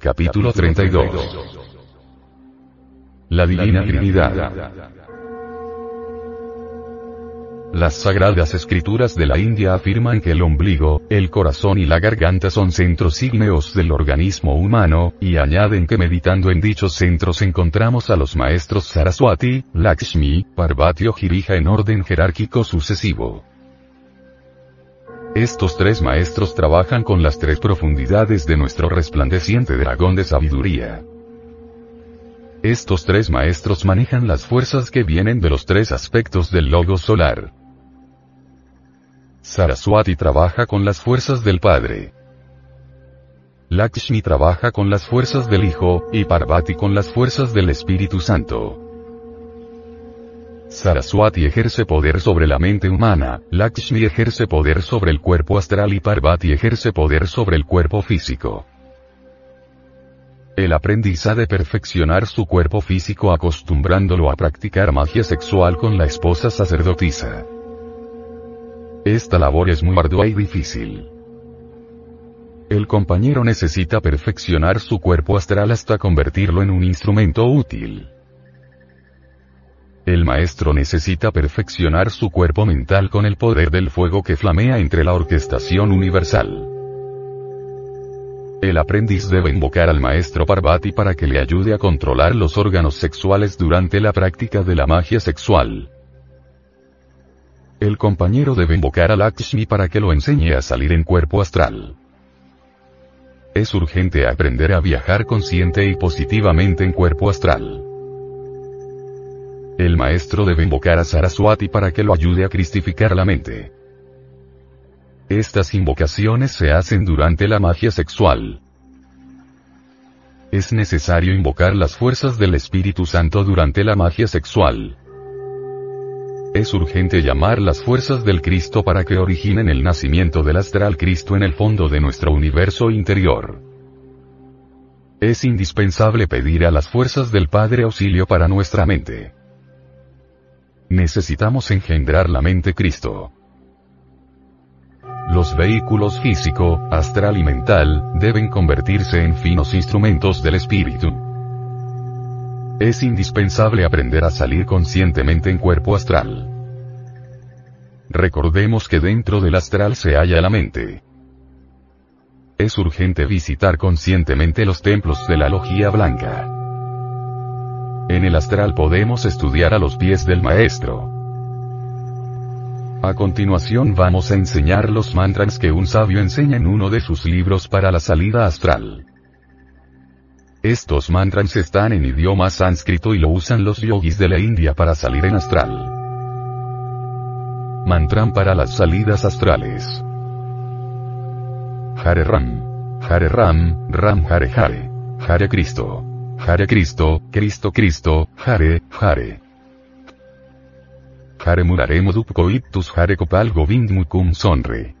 Capítulo 32. La Divina Trinidad. Las sagradas escrituras de la India afirman que el ombligo, el corazón y la garganta son centros ígneos del organismo humano, y añaden que meditando en dichos centros encontramos a los maestros Saraswati, Lakshmi, Parvati o Girija en orden jerárquico sucesivo. Estos tres maestros trabajan con las tres profundidades de nuestro resplandeciente dragón de sabiduría. Estos tres maestros manejan las fuerzas que vienen de los tres aspectos del logo solar. Saraswati trabaja con las fuerzas del Padre. Lakshmi trabaja con las fuerzas del Hijo, y Parvati con las fuerzas del Espíritu Santo. Saraswati ejerce poder sobre la mente humana, Lakshmi ejerce poder sobre el cuerpo astral y Parvati ejerce poder sobre el cuerpo físico. El aprendiz ha de perfeccionar su cuerpo físico acostumbrándolo a practicar magia sexual con la esposa sacerdotisa. Esta labor es muy ardua y difícil. El compañero necesita perfeccionar su cuerpo astral hasta convertirlo en un instrumento útil. El maestro necesita perfeccionar su cuerpo mental con el poder del fuego que flamea entre la orquestación universal. El aprendiz debe invocar al maestro Parvati para que le ayude a controlar los órganos sexuales durante la práctica de la magia sexual. El compañero debe invocar a Lakshmi para que lo enseñe a salir en cuerpo astral. Es urgente aprender a viajar consciente y positivamente en cuerpo astral. El maestro debe invocar a Saraswati para que lo ayude a cristificar la mente. Estas invocaciones se hacen durante la magia sexual. Es necesario invocar las fuerzas del Espíritu Santo durante la magia sexual. Es urgente llamar las fuerzas del Cristo para que originen el nacimiento del astral Cristo en el fondo de nuestro universo interior. Es indispensable pedir a las fuerzas del Padre auxilio para nuestra mente. Necesitamos engendrar la mente Cristo. Los vehículos físico, astral y mental, deben convertirse en finos instrumentos del espíritu. Es indispensable aprender a salir conscientemente en cuerpo astral. Recordemos que dentro del astral se halla la mente. Es urgente visitar conscientemente los templos de la logía blanca. En el astral podemos estudiar a los pies del maestro. A continuación vamos a enseñar los mantras que un sabio enseña en uno de sus libros para la salida astral. Estos mantras están en idioma sánscrito y lo usan los yogis de la India para salir en astral. Mantram para las salidas astrales. Hare Ram. Hare Ram, Ram Hare Hare. Hare Cristo. Hare Cristo, Cristo Cristo, Hare, Hare. Hare Murare Modupkoitus Hare Kopal Govind Mukum Sonre.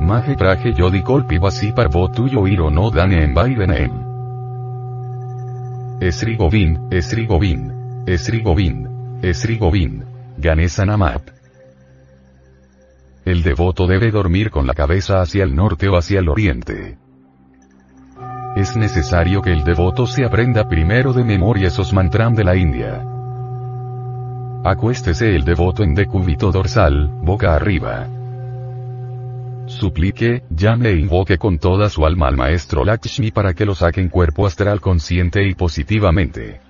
Mahe Praje Yodi Kolpi Vasi Parvo Tuyo Iro No Dane En Vaidenem. Esri Govind, Esri Govind, Esri Govind, Esri Govind, Ganesa Namap. El devoto debe dormir con la cabeza hacia el norte o hacia el oriente. Es necesario que el devoto se aprenda primero de memoria esos mantram de la India. Acuéstese el devoto en decúbito dorsal, boca arriba. Suplique, llame e invoque con toda su alma al maestro Lakshmi para que lo saque en cuerpo astral consciente y positivamente.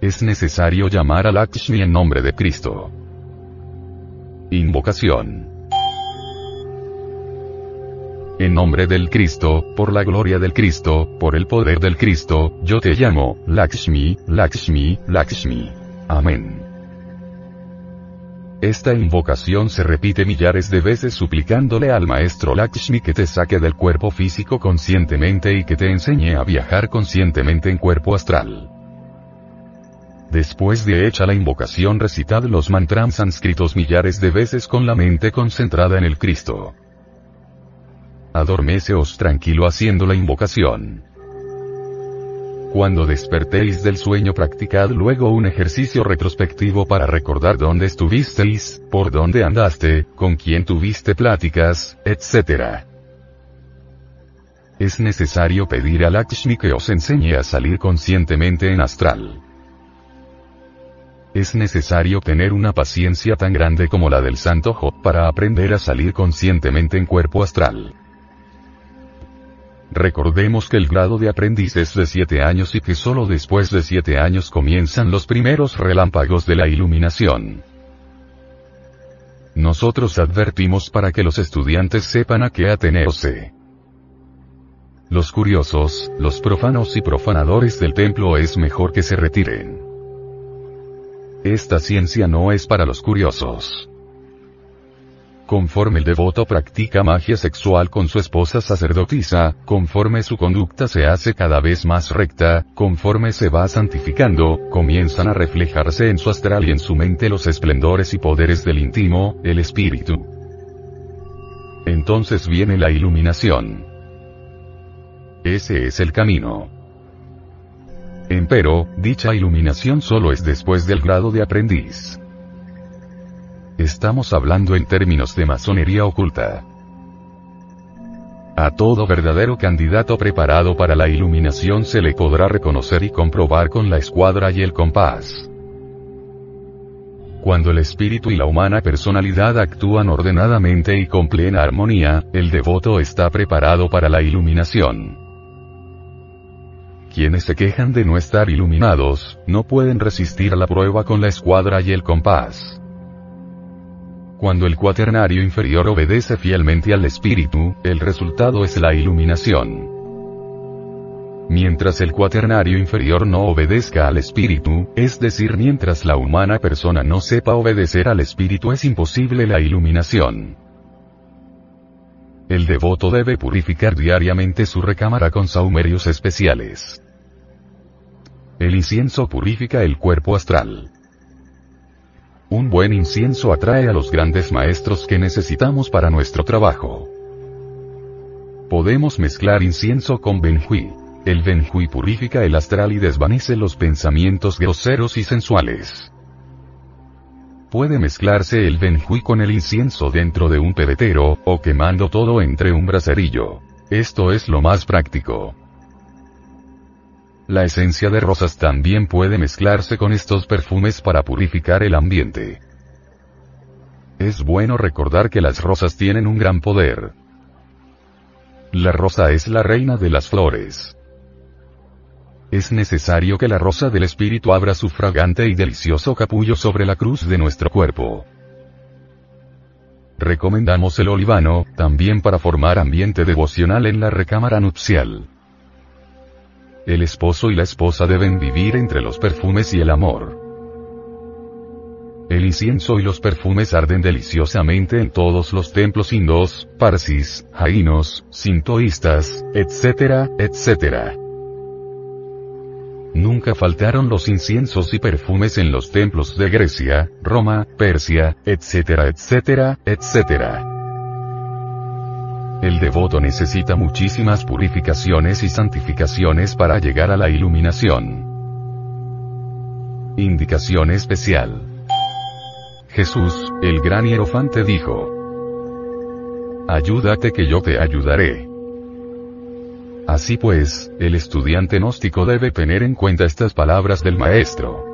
Es necesario llamar a Lakshmi en nombre de Cristo. Invocación. En nombre del Cristo, por la gloria del Cristo, por el poder del Cristo, yo te llamo, Lakshmi, Lakshmi, Lakshmi. Amén. Esta invocación se repite millares de veces suplicándole al maestro Lakshmi que te saque del cuerpo físico conscientemente y que te enseñe a viajar conscientemente en cuerpo astral. Después de hecha la invocación recitad los mantras sánscritos millares de veces con la mente concentrada en el Cristo adormeceos tranquilo haciendo la invocación. Cuando despertéis del sueño practicad luego un ejercicio retrospectivo para recordar dónde estuvisteis, por dónde andaste, con quién tuviste pláticas, etc. Es necesario pedir a Lakshmi que os enseñe a salir conscientemente en astral. Es necesario tener una paciencia tan grande como la del santo Job para aprender a salir conscientemente en cuerpo astral. Recordemos que el grado de aprendiz es de 7 años y que solo después de 7 años comienzan los primeros relámpagos de la iluminación. Nosotros advertimos para que los estudiantes sepan a qué atenerse. Los curiosos, los profanos y profanadores del templo es mejor que se retiren. Esta ciencia no es para los curiosos. Conforme el devoto practica magia sexual con su esposa sacerdotisa, conforme su conducta se hace cada vez más recta, conforme se va santificando, comienzan a reflejarse en su astral y en su mente los esplendores y poderes del íntimo, el espíritu. Entonces viene la iluminación. Ese es el camino. Empero, dicha iluminación solo es después del grado de aprendiz. Estamos hablando en términos de masonería oculta. A todo verdadero candidato preparado para la iluminación se le podrá reconocer y comprobar con la escuadra y el compás. Cuando el espíritu y la humana personalidad actúan ordenadamente y con plena armonía, el devoto está preparado para la iluminación. Quienes se quejan de no estar iluminados, no pueden resistir la prueba con la escuadra y el compás. Cuando el cuaternario inferior obedece fielmente al espíritu, el resultado es la iluminación. Mientras el cuaternario inferior no obedezca al espíritu, es decir, mientras la humana persona no sepa obedecer al espíritu es imposible la iluminación. El devoto debe purificar diariamente su recámara con saumerios especiales. El incienso purifica el cuerpo astral. Buen incienso atrae a los grandes maestros que necesitamos para nuestro trabajo. Podemos mezclar incienso con benjuí. El benjuí purifica el astral y desvanece los pensamientos groseros y sensuales. Puede mezclarse el benjuí con el incienso dentro de un pebetero, o quemando todo entre un braserillo. Esto es lo más práctico. La esencia de rosas también puede mezclarse con estos perfumes para purificar el ambiente. Es bueno recordar que las rosas tienen un gran poder. La rosa es la reina de las flores. Es necesario que la rosa del espíritu abra su fragante y delicioso capullo sobre la cruz de nuestro cuerpo. Recomendamos el olivano, también para formar ambiente devocional en la recámara nupcial. El esposo y la esposa deben vivir entre los perfumes y el amor. El incienso y los perfumes arden deliciosamente en todos los templos indos, parsis, jainos, sintoístas, etc., etc. Nunca faltaron los inciensos y perfumes en los templos de Grecia, Roma, Persia, etc., etc., etc. El devoto necesita muchísimas purificaciones y santificaciones para llegar a la iluminación. Indicación especial. Jesús, el gran hierofante dijo. Ayúdate que yo te ayudaré. Así pues, el estudiante gnóstico debe tener en cuenta estas palabras del maestro.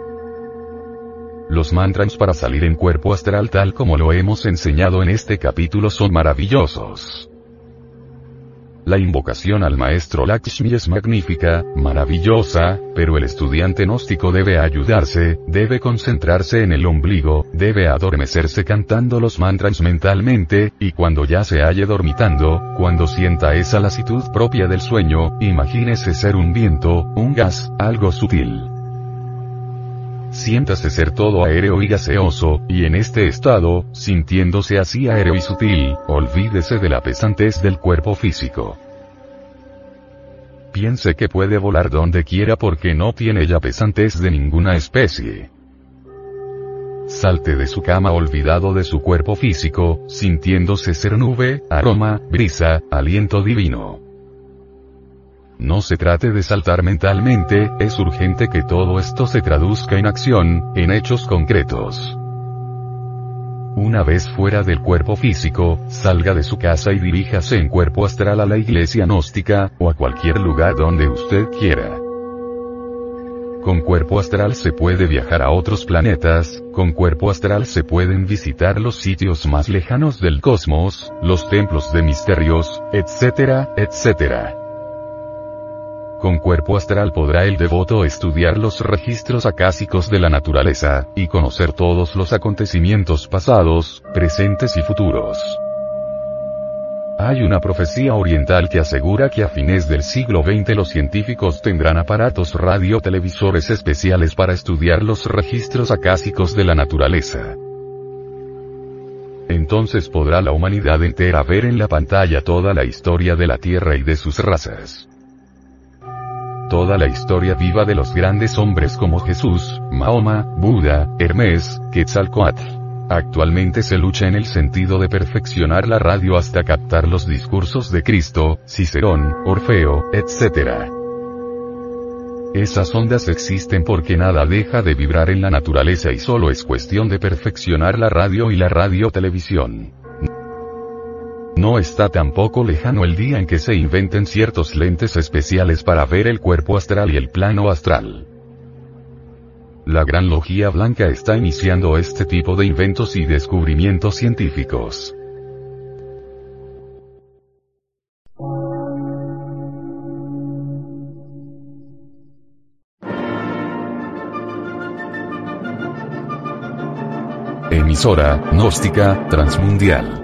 Los mantras para salir en cuerpo astral tal como lo hemos enseñado en este capítulo son maravillosos. La invocación al maestro Lakshmi es magnífica, maravillosa, pero el estudiante gnóstico debe ayudarse, debe concentrarse en el ombligo, debe adormecerse cantando los mantras mentalmente, y cuando ya se halle dormitando, cuando sienta esa lasitud propia del sueño, imagínese ser un viento, un gas, algo sutil. Siéntase ser todo aéreo y gaseoso, y en este estado, sintiéndose así aéreo y sutil, olvídese de la pesantez del cuerpo físico. Piense que puede volar donde quiera porque no tiene ya pesantez de ninguna especie. Salte de su cama olvidado de su cuerpo físico, sintiéndose ser nube, aroma, brisa, aliento divino. No se trate de saltar mentalmente, es urgente que todo esto se traduzca en acción, en hechos concretos. Una vez fuera del cuerpo físico, salga de su casa y diríjase en cuerpo astral a la iglesia gnóstica, o a cualquier lugar donde usted quiera. Con cuerpo astral se puede viajar a otros planetas, con cuerpo astral se pueden visitar los sitios más lejanos del cosmos, los templos de misterios, etcétera, etcétera. Con cuerpo astral podrá el devoto estudiar los registros acásicos de la naturaleza, y conocer todos los acontecimientos pasados, presentes y futuros. Hay una profecía oriental que asegura que a fines del siglo XX los científicos tendrán aparatos radiotelevisores especiales para estudiar los registros acásicos de la naturaleza. Entonces podrá la humanidad entera ver en la pantalla toda la historia de la Tierra y de sus razas toda la historia viva de los grandes hombres como Jesús, Mahoma, Buda, Hermes, Quetzalcoatl. Actualmente se lucha en el sentido de perfeccionar la radio hasta captar los discursos de Cristo, Cicerón, Orfeo, etc. Esas ondas existen porque nada deja de vibrar en la naturaleza y solo es cuestión de perfeccionar la radio y la radiotelevisión. No está tampoco lejano el día en que se inventen ciertos lentes especiales para ver el cuerpo astral y el plano astral. La Gran Logía Blanca está iniciando este tipo de inventos y descubrimientos científicos. Emisora, gnóstica, transmundial